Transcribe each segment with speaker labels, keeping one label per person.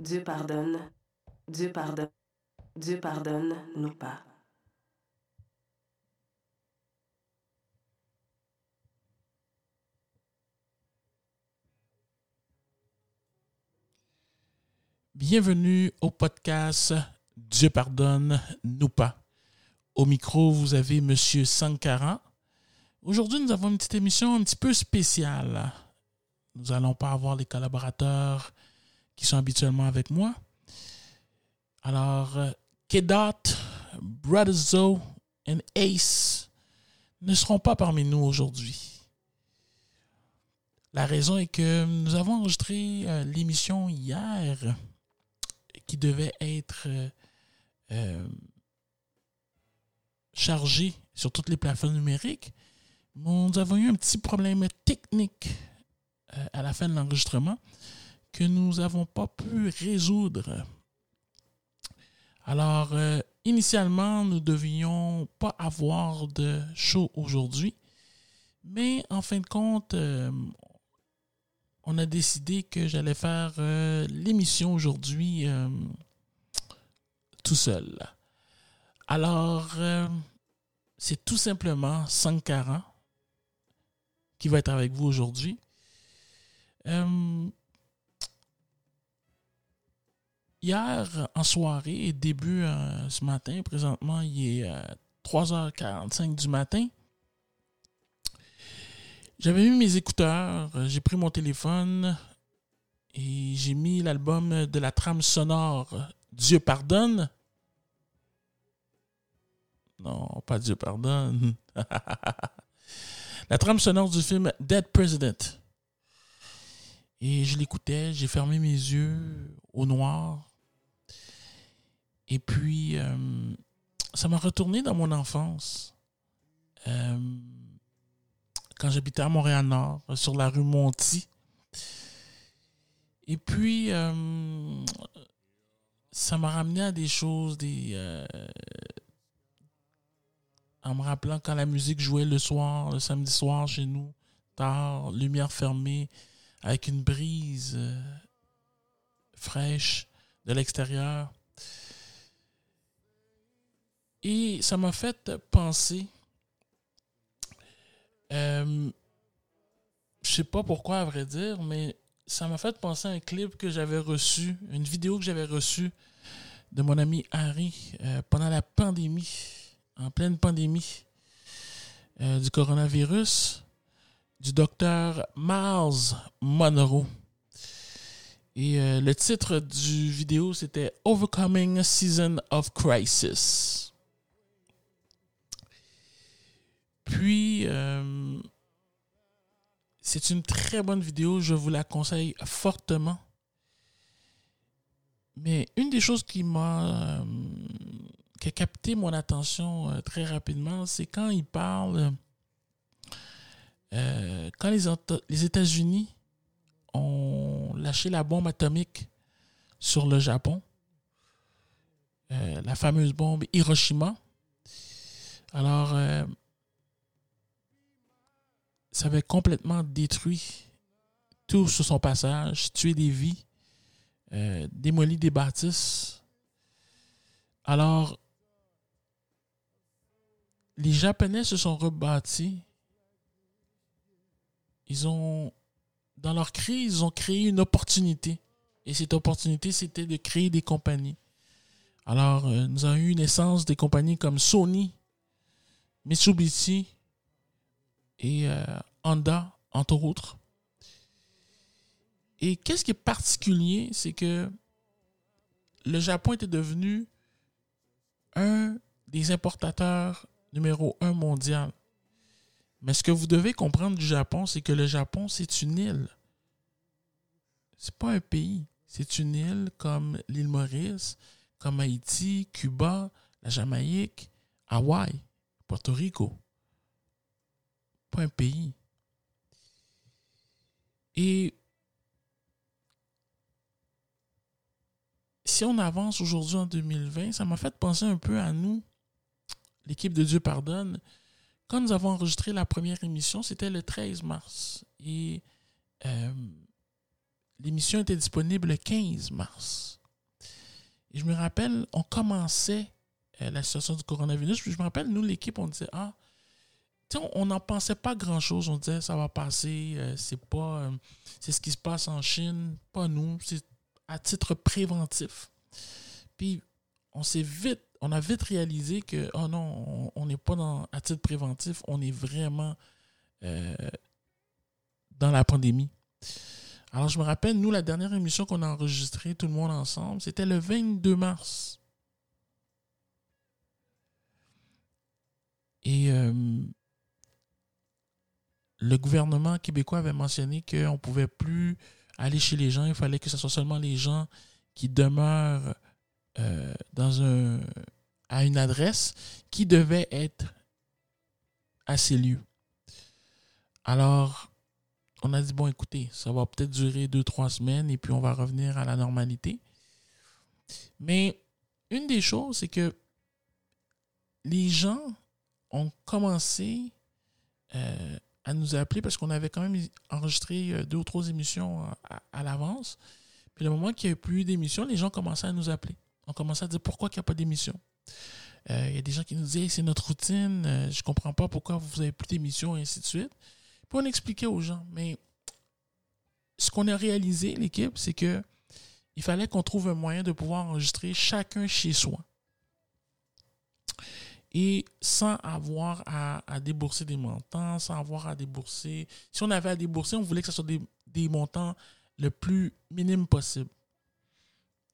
Speaker 1: Dieu pardonne, Dieu pardonne, Dieu pardonne, nous pas.
Speaker 2: Bienvenue au podcast Dieu pardonne, nous pas. Au micro, vous avez Monsieur Sankara. Aujourd'hui, nous avons une petite émission un petit peu spéciale. Nous n'allons pas avoir les collaborateurs qui sont habituellement avec moi. Alors, euh, Kedat, Brother Zoe et Ace ne seront pas parmi nous aujourd'hui. La raison est que nous avons enregistré euh, l'émission hier qui devait être euh, euh, chargé sur toutes les plateformes numériques. Nous avons eu un petit problème technique à la fin de l'enregistrement que nous n'avons pas pu résoudre. Alors, initialement, nous ne devions pas avoir de show aujourd'hui, mais en fin de compte, on a décidé que j'allais faire euh, l'émission aujourd'hui euh, tout seul. Alors, euh, c'est tout simplement Sankara qui va être avec vous aujourd'hui. Hier, en soirée début ce matin, présentement, il est 3h45 du matin. J'avais mis mes écouteurs, euh, j'ai pris mon téléphone et j'ai mis l'album de la trame sonore Dieu pardonne. Non, pas Dieu pardonne. la trame sonore du film Dead President. Et je l'écoutais, j'ai fermé mes yeux au noir. Et puis, euh, ça m'a retourné dans mon enfance. Euh, quand j'habitais à Montréal-Nord, sur la rue Monty. Et puis, euh, ça m'a ramené à des choses, des, euh, en me rappelant quand la musique jouait le soir, le samedi soir chez nous, tard, lumière fermée, avec une brise euh, fraîche de l'extérieur. Et ça m'a fait penser euh, je sais pas pourquoi, à vrai dire, mais ça m'a fait penser à un clip que j'avais reçu, une vidéo que j'avais reçue de mon ami Harry euh, pendant la pandémie, en pleine pandémie euh, du coronavirus, du docteur Miles Monroe. Et le titre du vidéo, c'était Overcoming Season of Crisis. Puis, euh, c'est une très bonne vidéo, je vous la conseille fortement. Mais une des choses qui m'a euh, a capté mon attention euh, très rapidement, c'est quand il parle quand les, les États-Unis ont lâché la bombe atomique sur le Japon, la fameuse bombe Hiroshima. Alors, ça avait complètement détruit tout sur son passage, tué des vies, euh, démoli des bâtisses. Alors, les Japonais se sont rebâtis. Ils ont, dans leur crise, ils ont créé une opportunité. Et cette opportunité, c'était de créer des compagnies. Alors, euh, nous avons eu naissance des compagnies comme Sony, Mitsubishi, et euh, Honda, entre autres. Et qu'est-ce qui est particulier, c'est que le Japon était devenu un des importateurs numéro un mondial. Mais ce que vous devez comprendre du Japon, c'est que le Japon, c'est une île. C'est pas un pays. C'est une île comme l'île Maurice, comme Haïti, Cuba, la Jamaïque, Hawaï, Porto Rico un pays. Et si on avance aujourd'hui en 2020, ça m'a fait penser un peu à nous, l'équipe de Dieu pardonne. Quand nous avons enregistré la première émission, c'était le 13 mars. Et euh, l'émission était disponible le 15 mars. Et je me rappelle, on commençait euh, la situation du coronavirus. Puis je me rappelle, nous, l'équipe, on disait Ah, on n'en pensait pas grand-chose. On disait ça va passer, euh, c'est pas. Euh, c'est ce qui se passe en Chine, pas nous. C'est à titre préventif. Puis on s'est vite, on a vite réalisé que oh non, on n'est pas dans, à titre préventif, on est vraiment dans la pandémie. Alors, je me rappelle, nous, la dernière émission qu'on a enregistrée, tout le monde ensemble, c'était le 22 mars. Et euh, le gouvernement québécois avait mentionné qu'on ne pouvait plus aller chez les gens, il fallait que ce soit seulement les gens qui demeurent euh, à une adresse qui devait être à ces lieux. Alors, on a dit, bon, écoutez, ça va peut-être durer deux, trois semaines et puis on va revenir à la normalité. Mais une des choses, c'est que les gens ont commencé euh, à nous appeler parce qu'on avait quand même enregistré euh, deux ou trois émissions à, l'avance. Puis le moment qu'il n'y a plus eu d'émission, les gens commençaient à nous appeler. On commençait à dire pourquoi il n'y a pas d'émission? Euh, il y a des gens qui nous disaient c'est notre routine, je ne comprends pas pourquoi vous n'avez plus d'émission et ainsi de suite. Puis on expliquait aux gens. Mais ce qu'on a réalisé, l'équipe, c'est que il fallait qu'on trouve un moyen de pouvoir enregistrer chacun chez soi. Et sans avoir à, débourser des montants, sans avoir à débourser. Si on avait à débourser, on voulait que ce soit des, des montants le plus minime possible.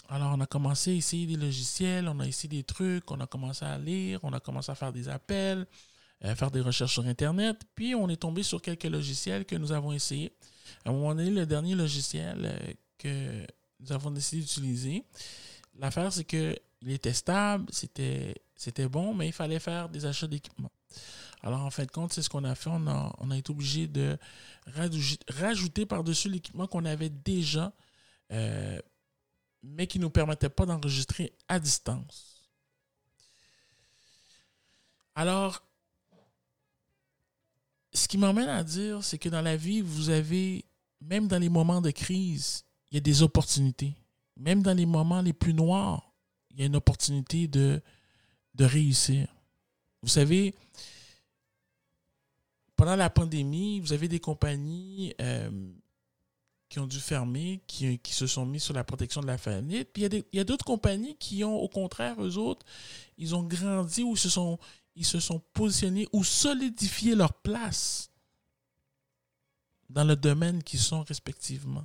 Speaker 2: Alors, on a commencé à essayer des logiciels, on a essayé des trucs, on a commencé à lire, on a commencé à faire des appels, à faire des recherches sur Internet. Puis, on est tombé sur quelques logiciels que nous avons essayés. À un moment donné, le dernier logiciel euh, que nous avons décidé d'utiliser, l'affaire, c'est qu'il était stable, c'était, c'était bon, mais il fallait faire des achats d'équipement. Alors, en fin de compte, c'est ce qu'on a fait. On a, on a été obligé de rajouter, par-dessus l'équipement qu'on avait déjà, euh, mais qui ne nous permettait pas d'enregistrer à distance. Alors, ce qui m'emmène à dire, c'est que dans la vie, vous avez, même dans les moments de crise, il y a des opportunités. Même dans les moments les plus noirs, il y a une opportunité de, de réussir. Vous savez, pendant la pandémie, vous avez des compagnies euh, qui ont dû fermer, qui, qui, se sont mis sur la protection de la famille. Puis il y a d'autres compagnies qui ont, au contraire, eux autres, ils ont grandi ou se sont, ils se sont positionnés ou solidifié leur place dans le domaine qu'ils sont respectivement.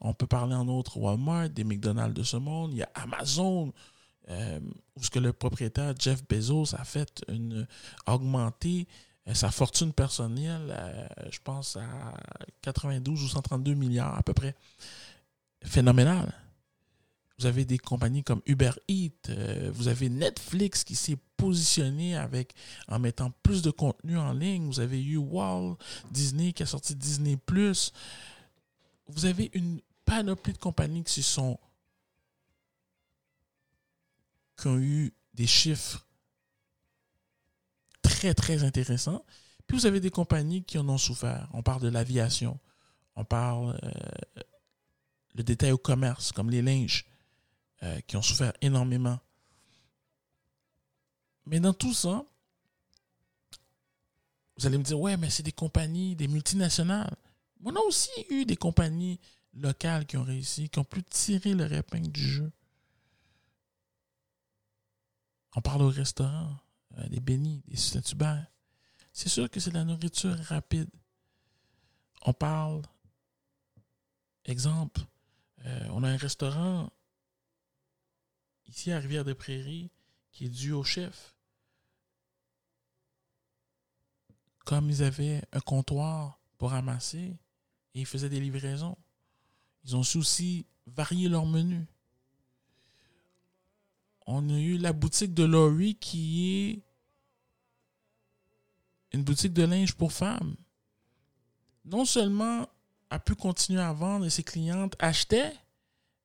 Speaker 2: On peut parler en autre Walmart, des McDonald's de ce monde, il y a Amazon, euh, ce que le propriétaire Jeff Bezos a fait augmenter euh, sa fortune personnelle, euh, je pense à 92 ou 132 milliards à peu près. Phénoménal. Vous avez des compagnies comme Uber Eats, euh, vous avez Netflix qui s'est positionné avec en mettant plus de contenu en ligne. Vous avez eu Walt Disney qui a sorti Disney Plus. Vous avez une panoplie de compagnies qui se sont qui ont eu des chiffres très très intéressants. Puis vous avez des compagnies qui en ont souffert. On parle de l'aviation, on parle euh, le détail au commerce comme les linges. Euh, qui ont souffert énormément. Mais dans tout ça, vous allez me dire, ouais, mais c'est des compagnies, des multinationales. On a aussi eu des compagnies locales qui ont réussi, qui ont pu tirer le épingle du jeu. On parle au restaurant, euh, des bénis, des saint C'est sûr que c'est de la nourriture rapide. On parle, exemple, euh, on a un restaurant ici à Rivière-des-Prairies, qui est dû au chef. Comme ils avaient un comptoir pour ramasser et ils faisaient des livraisons, ils ont aussi varier leur menu. On a eu la boutique de Laurie qui est une boutique de linge pour femmes. Non seulement a pu continuer à vendre et ses clientes achetaient,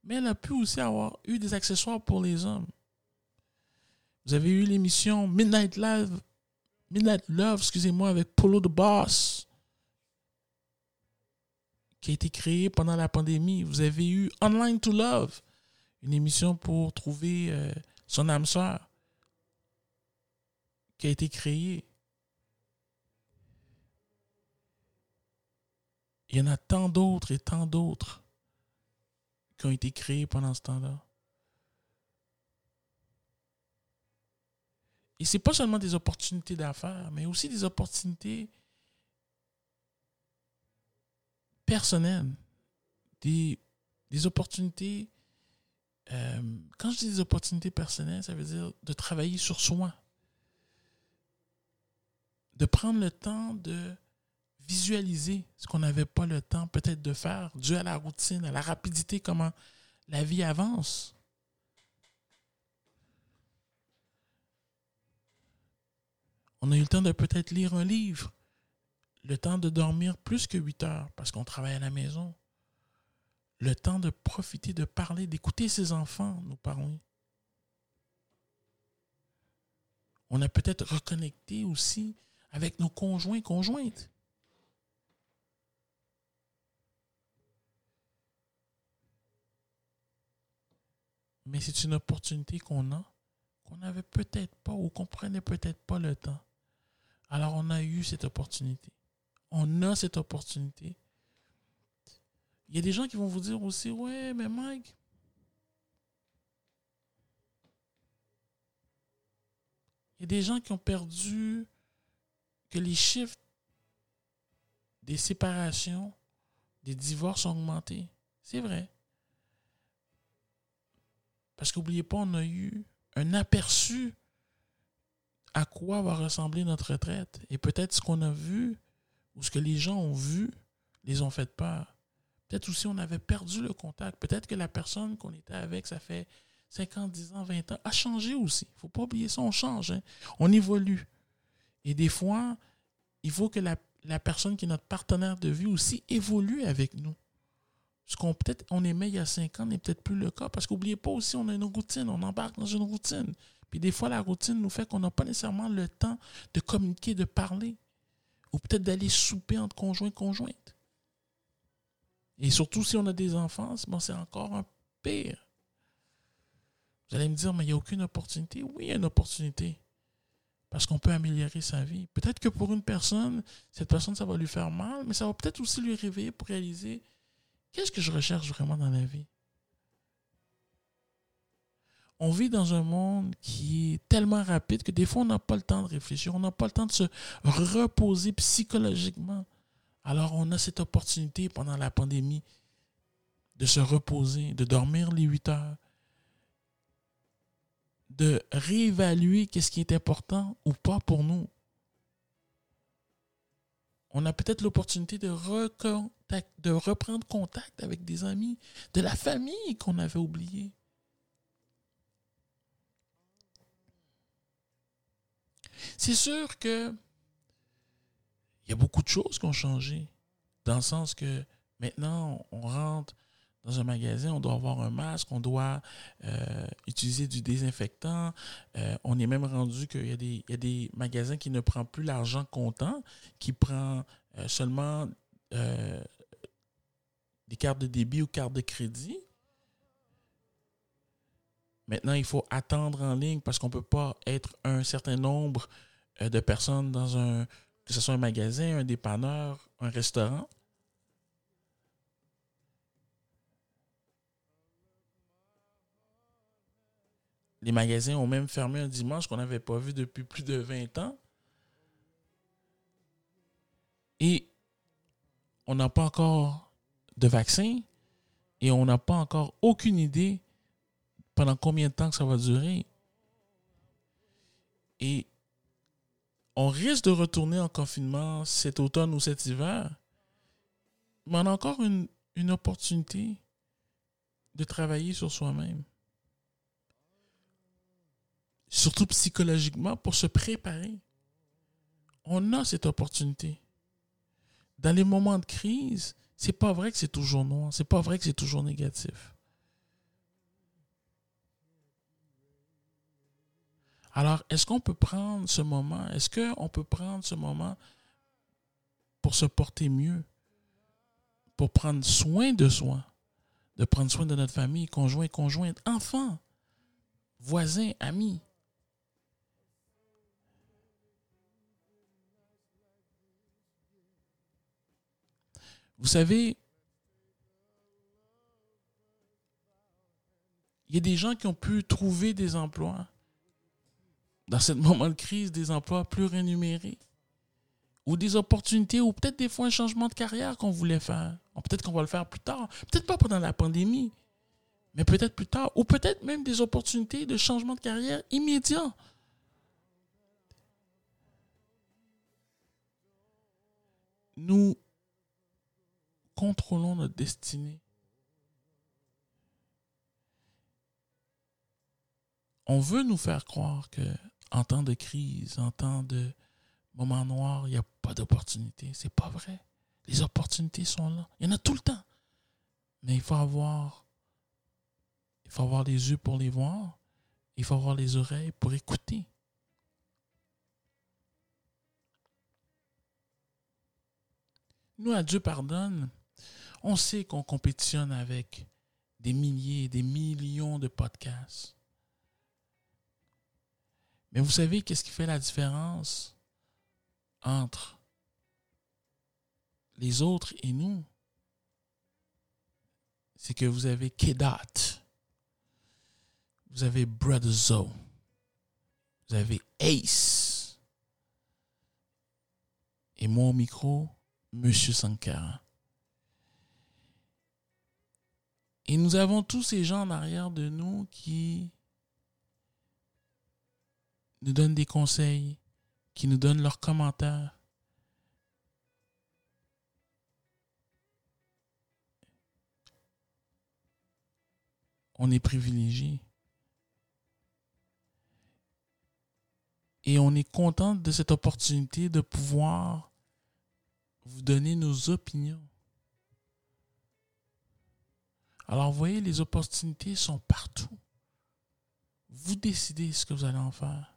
Speaker 2: mais elle a pu aussi avoir eu des accessoires pour les hommes. Vous avez eu l'émission Midnight Love, Midnight Love, excusez-moi, avec Polo the Boss, qui a été créée pendant la pandémie. Vous avez eu Online to Love, une émission pour trouver euh, son âme sœur, qui a été créée. Il y en a tant d'autres et tant d'autres qui ont été créés pendant ce temps-là. Et ce n'est pas seulement des opportunités d'affaires, mais aussi des opportunités personnelles, des, opportunités. Euh, quand je dis des opportunités personnelles, ça veut dire de travailler sur soi, de prendre le temps de visualiser ce qu'on n'avait pas le temps peut-être de faire, dû à la routine, à la rapidité, comment la vie avance. On a eu le temps de peut-être lire un livre, le temps de dormir plus que 8 heures parce qu'on travaille à la maison, le temps de profiter, de parler, d'écouter ses enfants nous parler. On a peut-être reconnecté aussi avec nos conjoints, conjointes. Mais c'est une opportunité qu'on a, qu'on n'avait peut-être pas ou qu'on prenait peut-être pas le temps. Alors on a eu cette opportunité. On a cette opportunité. Il y a des gens qui vont vous dire aussi, ouais, mais Mike, il y a des gens qui ont perdu, que les chiffres des séparations, des divorces ont augmenté. C'est vrai. Parce qu'oubliez pas, on a eu un aperçu à quoi va ressembler notre retraite. Et peut-être ce qu'on a vu ou ce que les gens ont vu les ont fait peur. Peut-être aussi on avait perdu le contact. Peut-être que la personne qu'on était avec, ça fait 50, 10 ans, 20 ans, a changé aussi. Il ne faut pas oublier ça, on change. Hein. On évolue. Et des fois, il faut que la, personne qui est notre partenaire de vie aussi évolue avec nous. Ce qu'on peut-être on aimait il y a cinq ans n'est peut-être plus le cas. Parce qu'oubliez pas aussi, on a une routine, on embarque dans une routine. Puis des fois, la routine nous fait qu'on n'a pas nécessairement le temps de communiquer, de parler. Ou peut-être d'aller souper entre conjoints et conjointes. Et surtout si on a des enfants, c'est encore un pire. Vous allez me dire, mais il n'y a aucune opportunité. Oui, il y a une opportunité. Parce qu'on peut améliorer sa vie. Peut-être que pour une personne, cette personne, ça va lui faire mal, mais ça va peut-être aussi lui réveiller pour réaliser Qu'est-ce que je recherche vraiment dans la vie? On vit dans un monde qui est tellement rapide que des fois, on n'a pas le temps de réfléchir, on n'a pas le temps de se reposer psychologiquement. Alors, on a cette opportunité pendant la pandémie de se reposer, de dormir les 8 heures, de réévaluer qu'est-ce qui est important ou pas pour nous on a peut-être l'opportunité de, de reprendre contact avec des amis, de la famille qu'on avait oublié. C'est sûr que il y a beaucoup de choses qui ont changé, dans le sens que maintenant, on rentre dans un magasin, on doit avoir un masque, on doit euh, utiliser du désinfectant. Euh, on est même rendu qu'il y, a des magasins qui ne prennent plus l'argent comptant, qui prend euh, seulement des cartes de débit ou cartes de crédit. Maintenant, il faut attendre en ligne parce qu'on ne peut pas être un certain nombre de personnes dans un, que ce soit un magasin, un dépanneur, un restaurant. Les magasins ont même fermé un dimanche qu'on n'avait pas vu depuis plus de 20 ans. Et on n'a pas encore de vaccin et on n'a pas encore aucune idée pendant combien de temps ça va durer. Et on risque de retourner en confinement cet automne ou cet hiver, mais on a encore une, opportunité de travailler sur soi-même surtout psychologiquement, pour se préparer. On a cette opportunité. Dans les moments de crise, c'est pas vrai que c'est toujours noir, c'est pas vrai que c'est toujours négatif. Alors, est-ce qu'on peut prendre ce moment, est-ce qu'on peut prendre ce moment pour se porter mieux, pour prendre soin de soi, de prendre soin de notre famille, conjoint, conjointe, enfants, voisins, amis. Vous savez, il y a des gens qui ont pu trouver des emplois dans ce moment de crise, des emplois plus rémunérés ou des opportunités ou peut-être des fois un changement de carrière qu'on voulait faire. Peut-être qu'on va le faire plus tard. Peut-être pas pendant la pandémie, mais peut-être plus tard. Ou peut-être même des opportunités de changement de carrière immédiat. Nous contrôlons notre destinée. On veut nous faire croire que en temps de crise, en temps de moment noir, il n'y a pas d'opportunité. C'est pas vrai. Les opportunités sont là. Il y en a tout le temps. Mais il faut avoir il faut avoir les yeux pour les voir. Il faut avoir les oreilles pour écouter. Nous, à Dieu pardonne, on sait qu'on compétitionne avec des milliers des millions de podcasts. Mais vous savez qu'est-ce qui fait la différence entre les autres et nous? C'est que vous avez Kedat, vous avez Brother Zoe, vous avez Ace, et mon micro, Monsieur Sankara. Et nous avons tous ces gens en arrière de nous qui nous donnent des conseils, qui nous donnent leurs commentaires. On est privilégié. Et on est content de cette opportunité de pouvoir vous donner nos opinions. Alors, vous voyez, les opportunités sont partout. Vous décidez ce que vous allez en faire.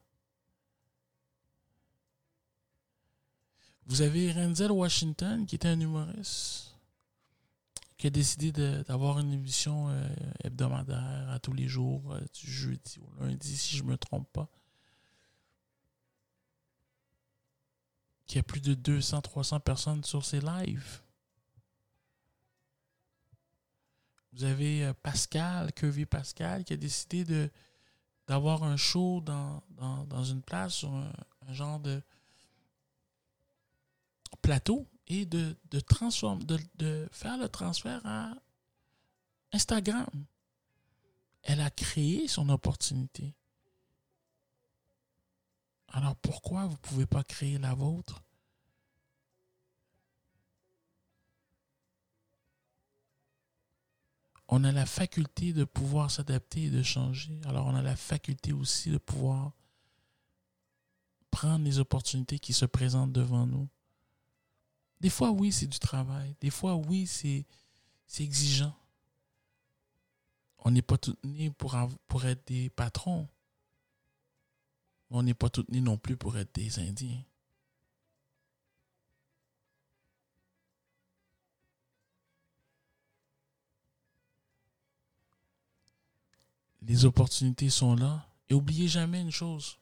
Speaker 2: Vous avez Renzel Washington, qui était un humoriste, qui a décidé d'avoir une émission euh, hebdomadaire à tous les jours, euh, du jeudi au lundi, si je ne me trompe pas. Qui a plus de 200-300 personnes sur ses lives. Vous avez euh, Pascal, Curvy Pascal, qui a décidé d'avoir un show dans, une place sur un, genre de plateau et de, de, de, de faire le transfert à Instagram. Elle a créé son opportunité. Alors pourquoi vous ne pouvez pas créer la vôtre? on a la faculté de pouvoir s'adapter et de changer. Alors on a la faculté aussi de pouvoir prendre les opportunités qui se présentent devant nous. Des fois, oui, c'est du travail. Des fois, oui, c'est, exigeant. On n'est pas tout né pour, pour être des patrons. On n'est pas tout né non plus pour être des Indiens. les opportunités sont là. Et oubliez jamais une chose.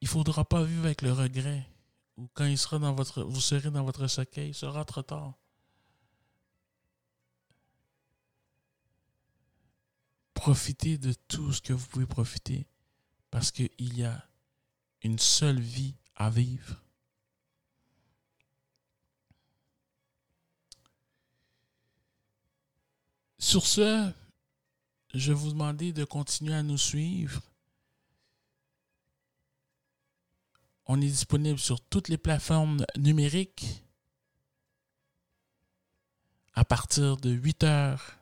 Speaker 2: Il ne faudra pas vivre avec le regret. Ou quand il sera dans votre, vous serez dans votre cercueil, il sera trop tard. Profitez de tout ce que vous pouvez profiter. Parce qu'il y a une seule vie à vivre. Sur ce, je vous demander de continuer à nous suivre. On est disponible sur toutes les plateformes numériques à partir de 8 heures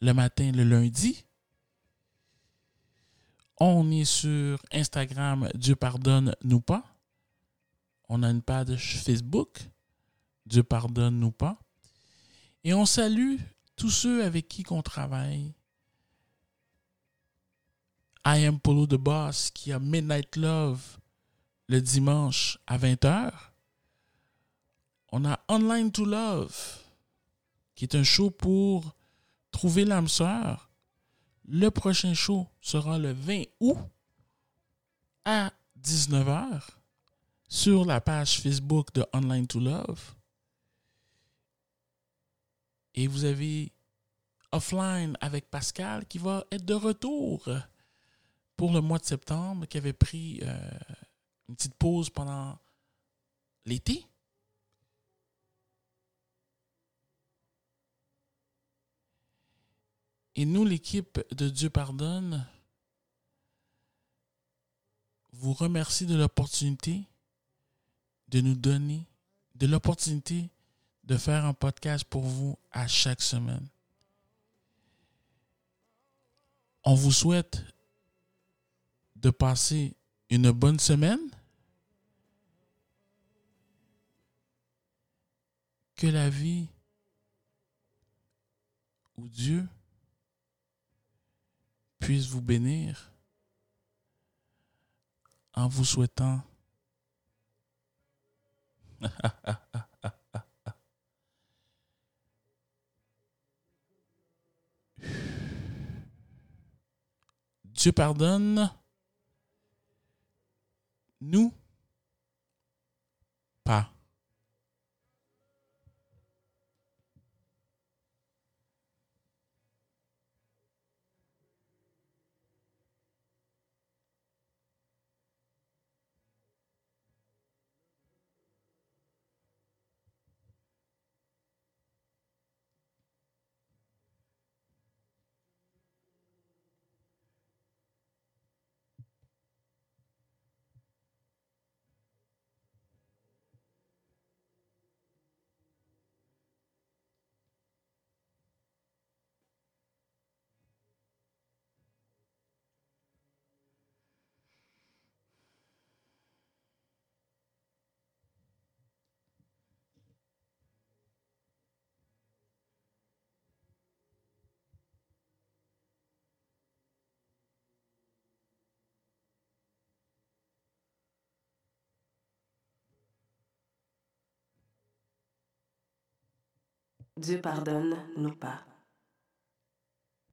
Speaker 2: le matin le lundi. On est sur Instagram Dieu pardonne nous pas. On a une page Facebook Dieu pardonne nous pas. Et on salue tous ceux avec qui on travaille. I am Polo the Boss qui a Midnight Love le dimanche à 20h. On a Online to Love, qui est un show pour trouver l'âme sœur. Le prochain show sera le 20 août à 19h sur la page Facebook de Online to Love. Et vous avez Offline avec Pascal qui va être de retour pour le mois de septembre, qui avait pris euh, une petite pause pendant l'été? Et nous, l'équipe de Dieu pardonne, vous remercie de l'opportunité de nous donner, de l'opportunité de faire un podcast pour vous à chaque semaine. On vous souhaite de passer une bonne semaine. Que la vie ou Dieu puisse vous bénir en vous souhaitant Dieu pardonne, nous pas.
Speaker 1: Dieu pardonne, nous pas.